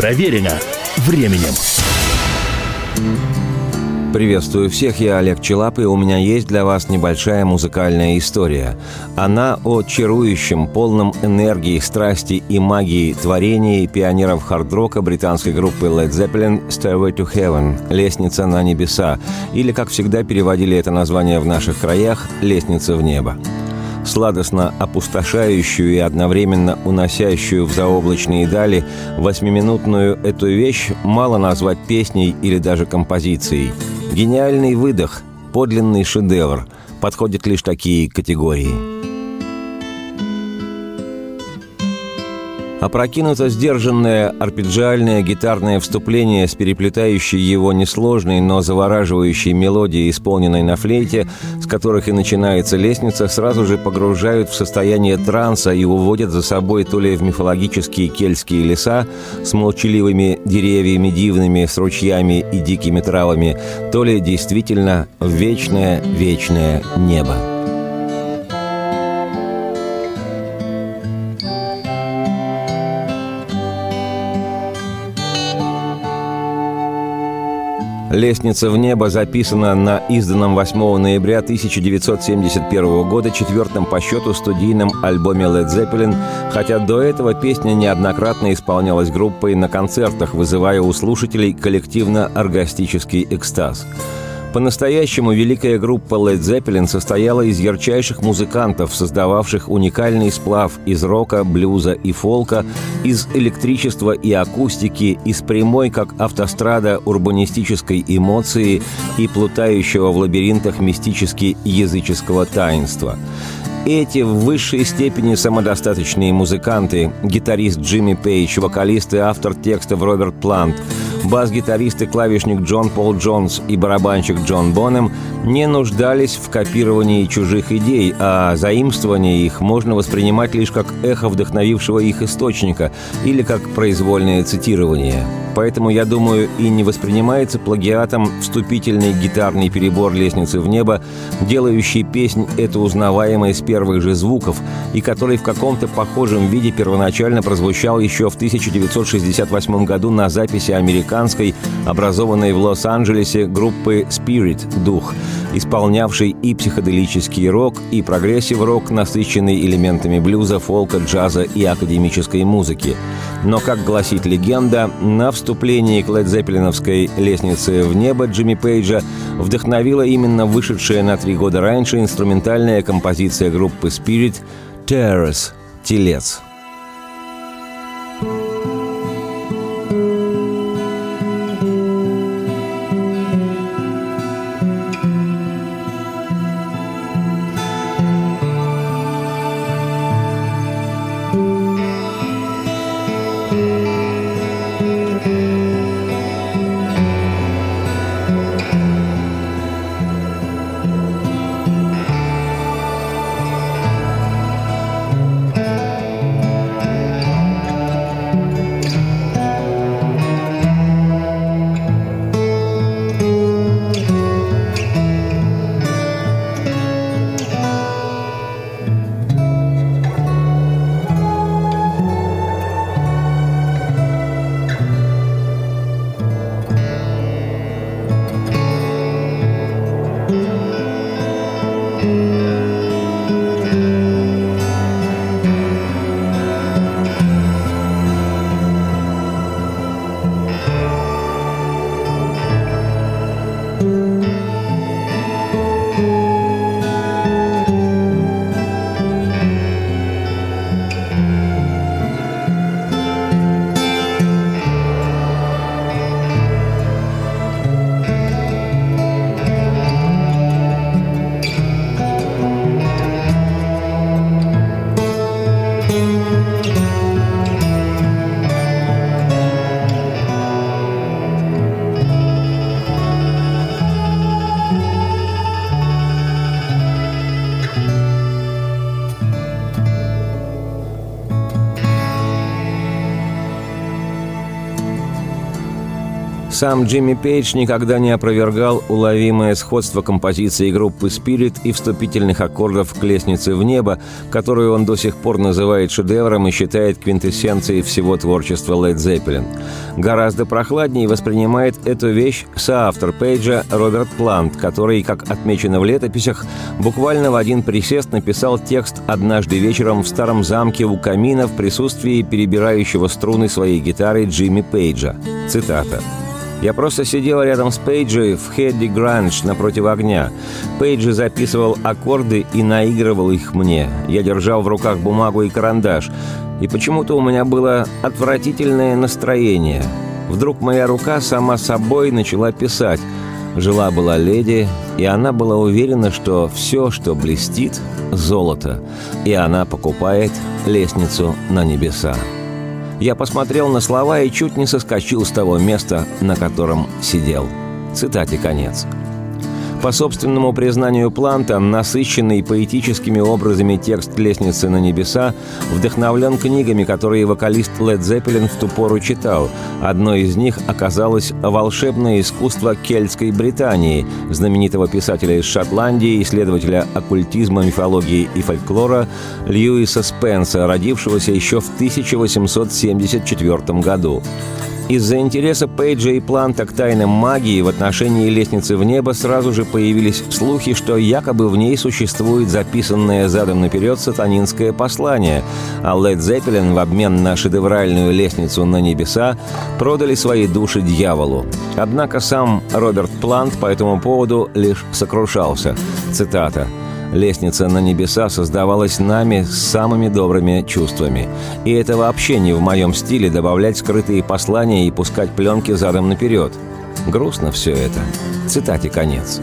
Проверено временем. Приветствую всех, я Олег Челап, и у меня есть для вас небольшая музыкальная история. Она о чарующем, полном энергии, страсти и магии творении пионеров хард-рока британской группы Led Zeppelin «Stairway to Heaven» – «Лестница на небеса», или, как всегда переводили это название в наших краях, «Лестница в небо» сладостно опустошающую и одновременно уносящую в заоблачные дали восьмиминутную эту вещь мало назвать песней или даже композицией. Гениальный выдох, подлинный шедевр, подходят лишь такие категории. Опрокинуто сдержанное арпеджиальное гитарное вступление с переплетающей его несложной, но завораживающей мелодией, исполненной на флейте, с которых и начинается лестница, сразу же погружают в состояние транса и уводят за собой то ли в мифологические кельтские леса с молчаливыми деревьями дивными, с ручьями и дикими травами, то ли действительно в вечное-вечное небо. «Лестница в небо» записана на изданном 8 ноября 1971 года четвертом по счету студийном альбоме Led Zeppelin, хотя до этого песня неоднократно исполнялась группой на концертах, вызывая у слушателей коллективно-оргастический экстаз – по-настоящему великая группа Led Zeppelin состояла из ярчайших музыкантов, создававших уникальный сплав из рока, блюза и фолка, из электричества и акустики, из прямой, как автострада, урбанистической эмоции и плутающего в лабиринтах мистически языческого таинства – эти в высшей степени самодостаточные музыканты, гитарист Джимми Пейдж, вокалист и автор текстов Роберт Плант, бас-гитарист и клавишник Джон Пол Джонс и барабанщик Джон Бонем не нуждались в копировании чужих идей, а заимствование их можно воспринимать лишь как эхо вдохновившего их источника или как произвольное цитирование – Поэтому, я думаю, и не воспринимается плагиатом вступительный гитарный перебор «Лестницы в небо», делающий песнь эту узнаваемой с первых же звуков, и который в каком-то похожем виде первоначально прозвучал еще в 1968 году на записи американской, образованной в Лос-Анджелесе группы Spirit – «Дух», исполнявшей и психоделический рок, и прогрессив-рок, насыщенный элементами блюза, фолка, джаза и академической музыки. Но, как гласит легенда, на вступлении к Led лестнице в небо Джимми Пейджа вдохновила именно вышедшая на три года раньше инструментальная композиция группы Spirit «Terrace» – «Телец». Сам Джимми Пейдж никогда не опровергал уловимое сходство композиции группы «Спирит» и вступительных аккордов к «Лестнице в небо», которую он до сих пор называет шедевром и считает квинтэссенцией всего творчества Led Zeppelin. Гораздо прохладнее воспринимает эту вещь соавтор Пейджа Роберт Плант, который, как отмечено в летописях, буквально в один присест написал текст однажды вечером в старом замке у камина в присутствии перебирающего струны своей гитары Джимми Пейджа. Цитата. Я просто сидел рядом с Пейджи в Хедди Гранж напротив огня. Пейджи записывал аккорды и наигрывал их мне. Я держал в руках бумагу и карандаш. И почему-то у меня было отвратительное настроение. Вдруг моя рука сама собой начала писать. Жила-была леди, и она была уверена, что все, что блестит, — золото, и она покупает лестницу на небеса. Я посмотрел на слова и чуть не соскочил с того места, на котором сидел. Цитате конец. По собственному признанию Планта, насыщенный поэтическими образами текст «Лестницы на небеса» вдохновлен книгами, которые вокалист Лед Зеппелин в ту пору читал. Одной из них оказалось «Волшебное искусство кельтской Британии» знаменитого писателя из Шотландии, исследователя оккультизма, мифологии и фольклора Льюиса Спенса, родившегося еще в 1874 году. Из-за интереса Пейджа и Планта к тайнам магии в отношении лестницы в небо сразу же появились слухи, что якобы в ней существует записанное задом наперед сатанинское послание, а Лед Зеппелин в обмен на шедевральную лестницу на небеса продали свои души дьяволу. Однако сам Роберт Плант по этому поводу лишь сокрушался. Цитата – Лестница на небеса создавалась нами с самыми добрыми чувствами. И это вообще не в моем стиле добавлять скрытые послания и пускать пленки задом наперед. Грустно все это. Цитате конец.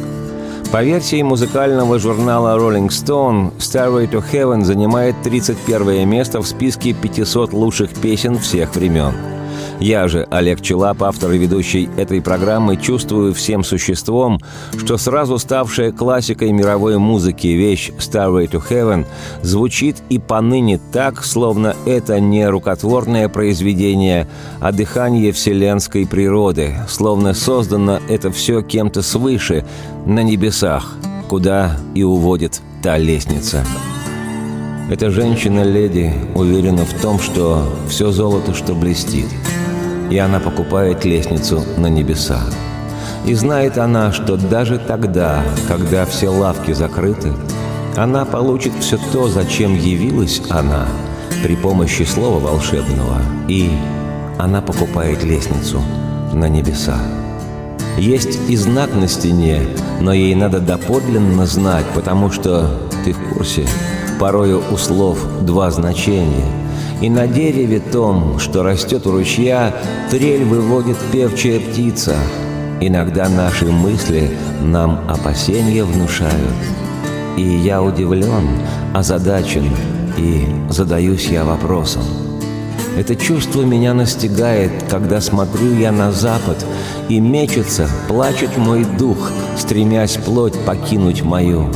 По версии музыкального журнала Rolling Stone, Starway to Heaven занимает 31 место в списке 500 лучших песен всех времен – я же, Олег Челап, автор и ведущий этой программы, чувствую всем существом, что сразу ставшая классикой мировой музыки вещь «Starway to Heaven» звучит и поныне так, словно это не рукотворное произведение, а дыхание вселенской природы, словно создано это все кем-то свыше, на небесах, куда и уводит та лестница. Эта женщина-леди уверена в том, что все золото, что блестит – и она покупает лестницу на небеса. И знает она, что даже тогда, когда все лавки закрыты, она получит все то, зачем явилась она, при помощи слова волшебного, и она покупает лестницу на небеса. Есть и знак на стене, но ей надо доподлинно знать, потому что, ты в курсе, порою у слов два значения – и на дереве том, что растет у ручья, Трель выводит певчая птица. Иногда наши мысли нам опасения внушают. И я удивлен, озадачен, и задаюсь я вопросом. Это чувство меня настигает, когда смотрю я на запад, и мечется, плачет мой дух, стремясь плоть покинуть мою.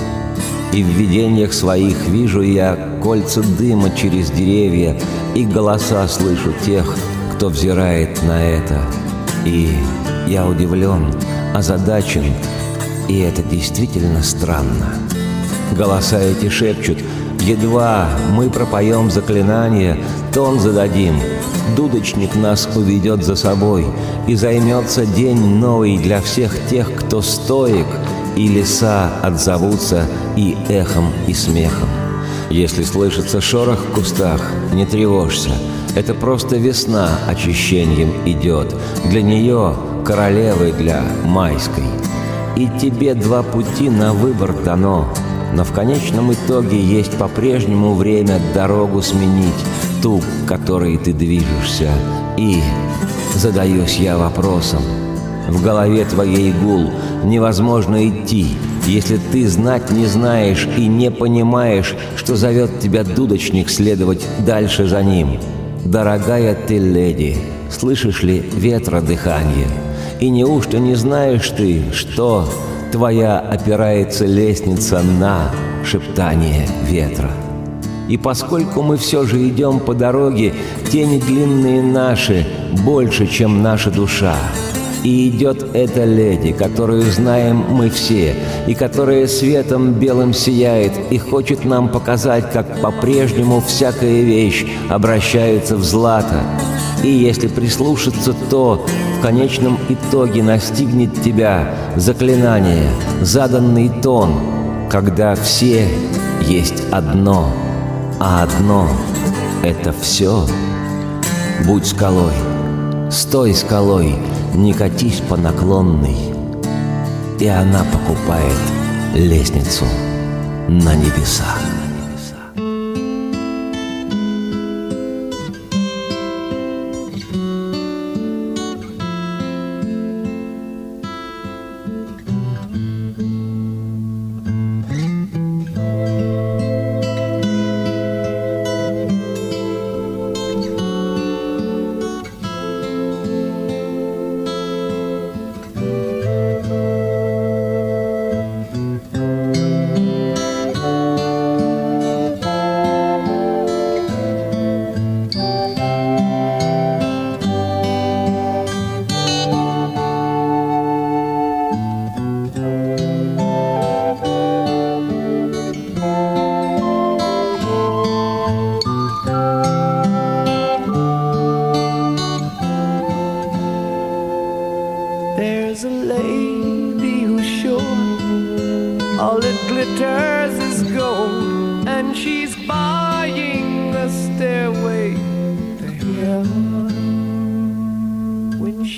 И в видениях своих вижу я кольца дыма через деревья И голоса слышу тех, кто взирает на это. И я удивлен, озадачен, и это действительно странно. Голоса эти шепчут, едва мы пропоем заклинание, тон зададим, дудочник нас уведет за собой, и займется день новый для всех тех, кто стоек, и леса отзовутся и эхом, и смехом. Если слышится шорох в кустах, не тревожься. Это просто весна очищением идет. Для нее королевы для майской. И тебе два пути на выбор дано. Но в конечном итоге есть по-прежнему время дорогу сменить, ту, которой ты движешься. И задаюсь я вопросом. В голове твоей гул невозможно идти, если ты знать не знаешь и не понимаешь, что зовет тебя дудочник следовать дальше за ним. Дорогая ты леди, слышишь ли ветра дыхание? И неужто не знаешь ты, что твоя опирается лестница на шептание ветра? И поскольку мы все же идем по дороге, тени длинные наши больше, чем наша душа, И идет эта леди, которую знаем мы все, и которая светом белым сияет, и хочет нам показать, как по-прежнему всякая вещь обращается в злато. И если прислушаться, то в конечном итоге настигнет тебя заклинание, заданный тон, когда все есть одно, а одно — это все. Будь скалой, стой скалой, не катись по наклонной. И она покупает лестницу на небеса.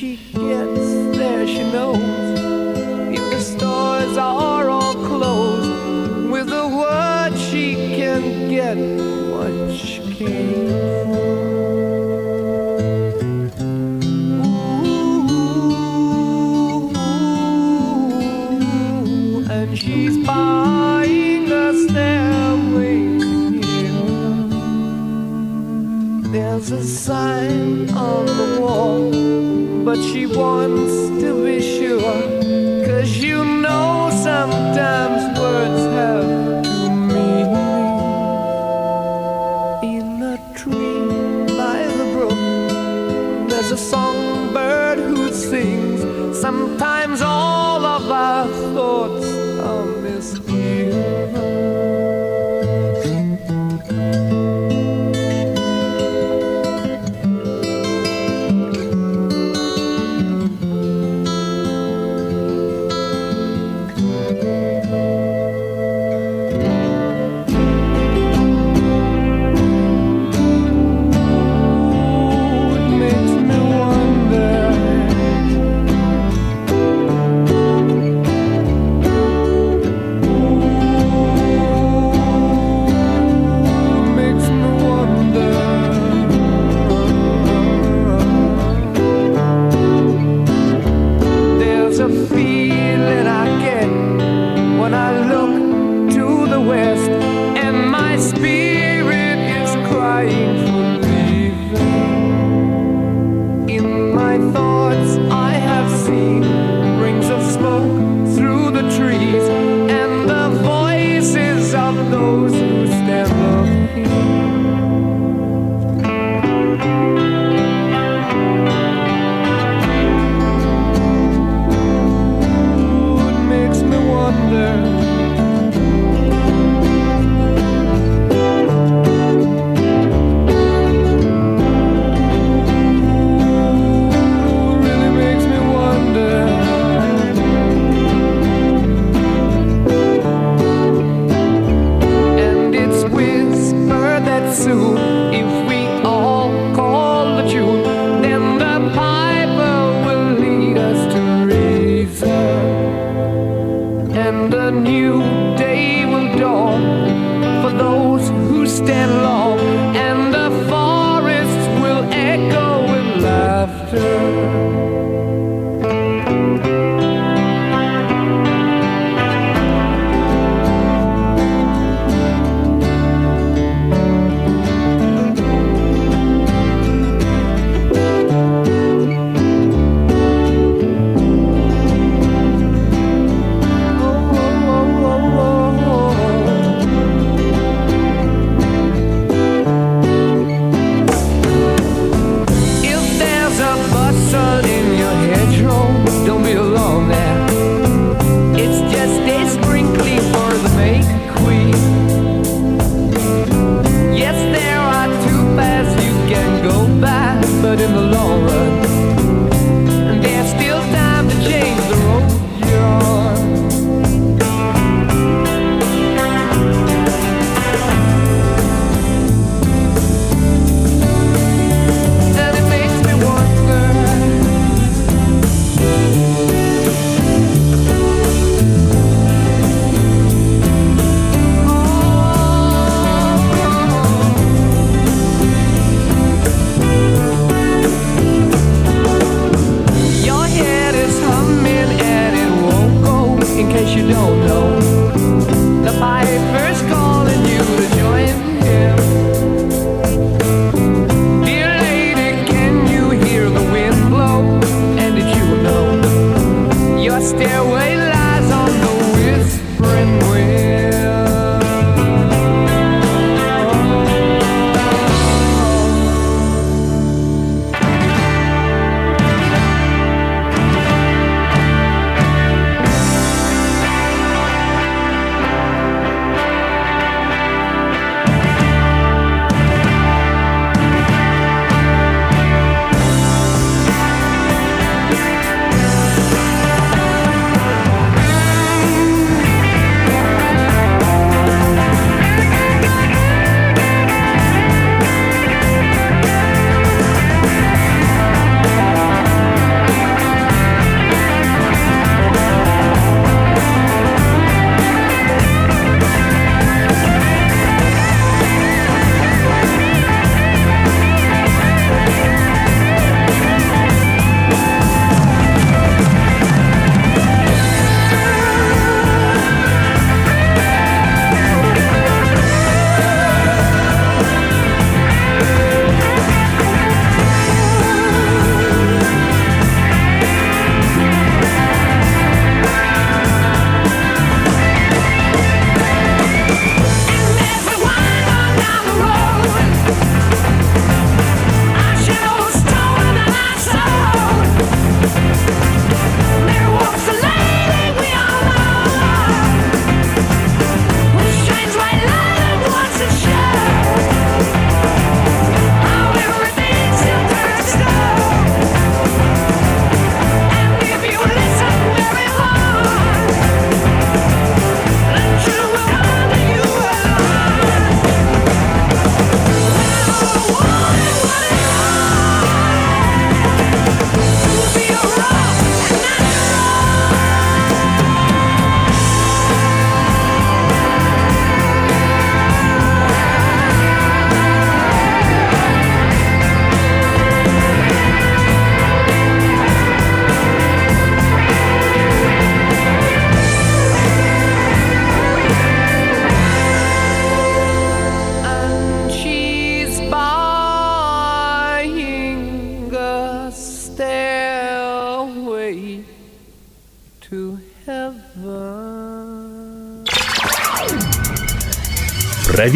she gets there, she knows if the stores are all closed with the word, she can get, what she.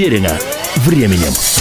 Проверено временем.